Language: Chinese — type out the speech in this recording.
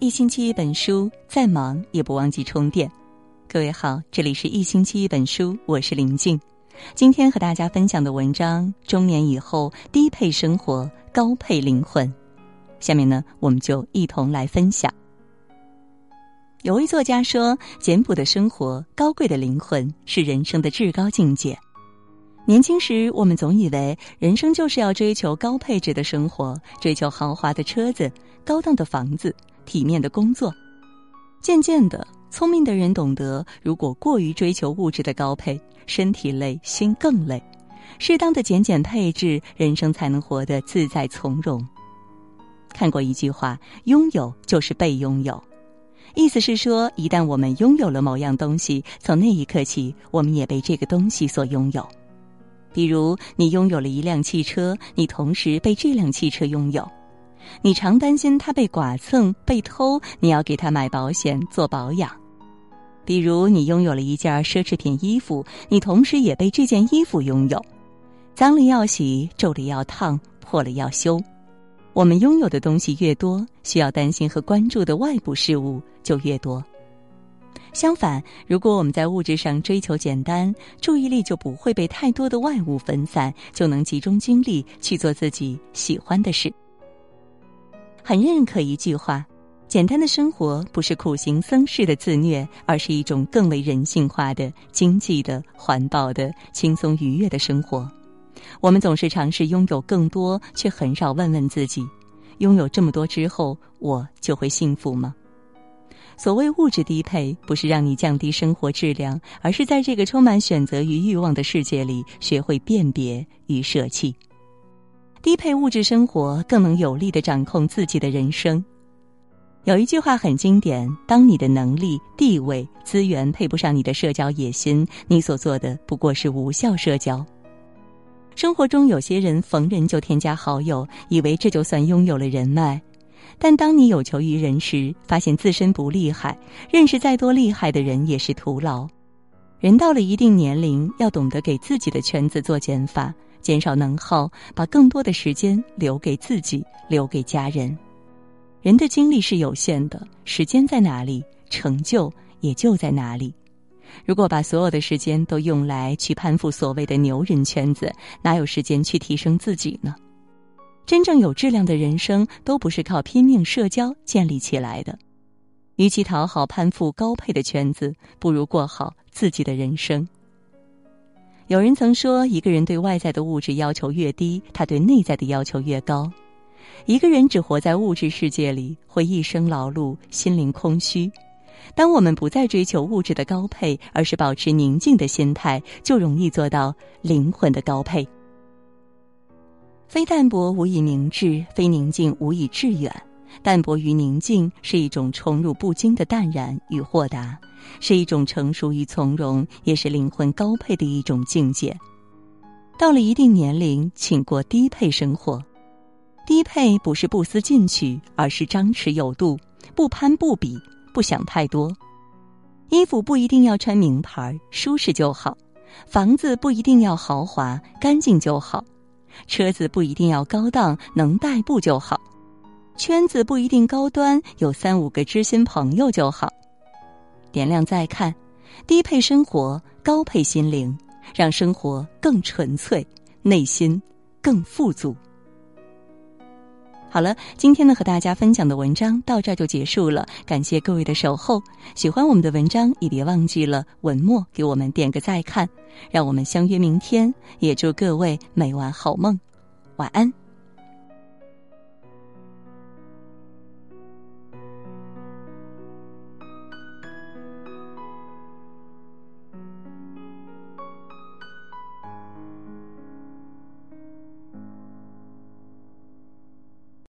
一星期一本书，再忙也不忘记充电。各位好，这里是一星期一本书，我是林静。今天和大家分享的文章：中年以后低配生活，高配灵魂。下面呢，我们就一同来分享。有位作家说：“简朴的生活，高贵的灵魂，是人生的至高境界。”年轻时，我们总以为人生就是要追求高配置的生活，追求豪华的车子、高档的房子、体面的工作。渐渐的，聪明的人懂得，如果过于追求物质的高配，身体累，心更累。适当的减减配置，人生才能活得自在从容。看过一句话：“拥有就是被拥有。”意思是说，一旦我们拥有了某样东西，从那一刻起，我们也被这个东西所拥有。比如，你拥有了一辆汽车，你同时被这辆汽车拥有。你常担心它被剐蹭、被偷，你要给它买保险做保养。比如，你拥有了一件奢侈品衣服，你同时也被这件衣服拥有。脏了要洗，皱了要烫，破了要修。我们拥有的东西越多，需要担心和关注的外部事物就越多。相反，如果我们在物质上追求简单，注意力就不会被太多的外物分散，就能集中精力去做自己喜欢的事。很认可一句话：简单的生活不是苦行僧式的自虐，而是一种更为人性化的、经济的、环保的、轻松愉悦的生活。我们总是尝试拥有更多，却很少问问自己：拥有这么多之后，我就会幸福吗？所谓物质低配，不是让你降低生活质量，而是在这个充满选择与欲望的世界里，学会辨别与舍弃。低配物质生活更能有力的掌控自己的人生。有一句话很经典：当你的能力、地位、资源配不上你的社交野心，你所做的不过是无效社交。生活中有些人逢人就添加好友，以为这就算拥有了人脉。但当你有求于人时，发现自身不厉害，认识再多厉害的人也是徒劳。人到了一定年龄，要懂得给自己的圈子做减法，减少能耗，把更多的时间留给自己，留给家人。人的精力是有限的，时间在哪里，成就也就在哪里。如果把所有的时间都用来去攀附所谓的牛人圈子，哪有时间去提升自己呢？真正有质量的人生，都不是靠拼命社交建立起来的。与其讨好攀附高配的圈子，不如过好自己的人生。有人曾说，一个人对外在的物质要求越低，他对内在的要求越高。一个人只活在物质世界里，会一生劳碌，心灵空虚。当我们不再追求物质的高配，而是保持宁静的心态，就容易做到灵魂的高配。非淡泊无以明志，非宁静无以致远。淡泊与宁静是一种宠辱不惊的淡然与豁达，是一种成熟与从容，也是灵魂高配的一种境界。到了一定年龄，请过低配生活。低配不是不思进取，而是张弛有度，不攀不比，不想太多。衣服不一定要穿名牌，舒适就好；房子不一定要豪华，干净就好。车子不一定要高档，能代步就好；圈子不一定高端，有三五个知心朋友就好。点亮再看，低配生活，高配心灵，让生活更纯粹，内心更富足。好了，今天呢和大家分享的文章到这就结束了，感谢各位的守候。喜欢我们的文章，也别忘记了文末给我们点个再看，让我们相约明天。也祝各位每晚好梦，晚安。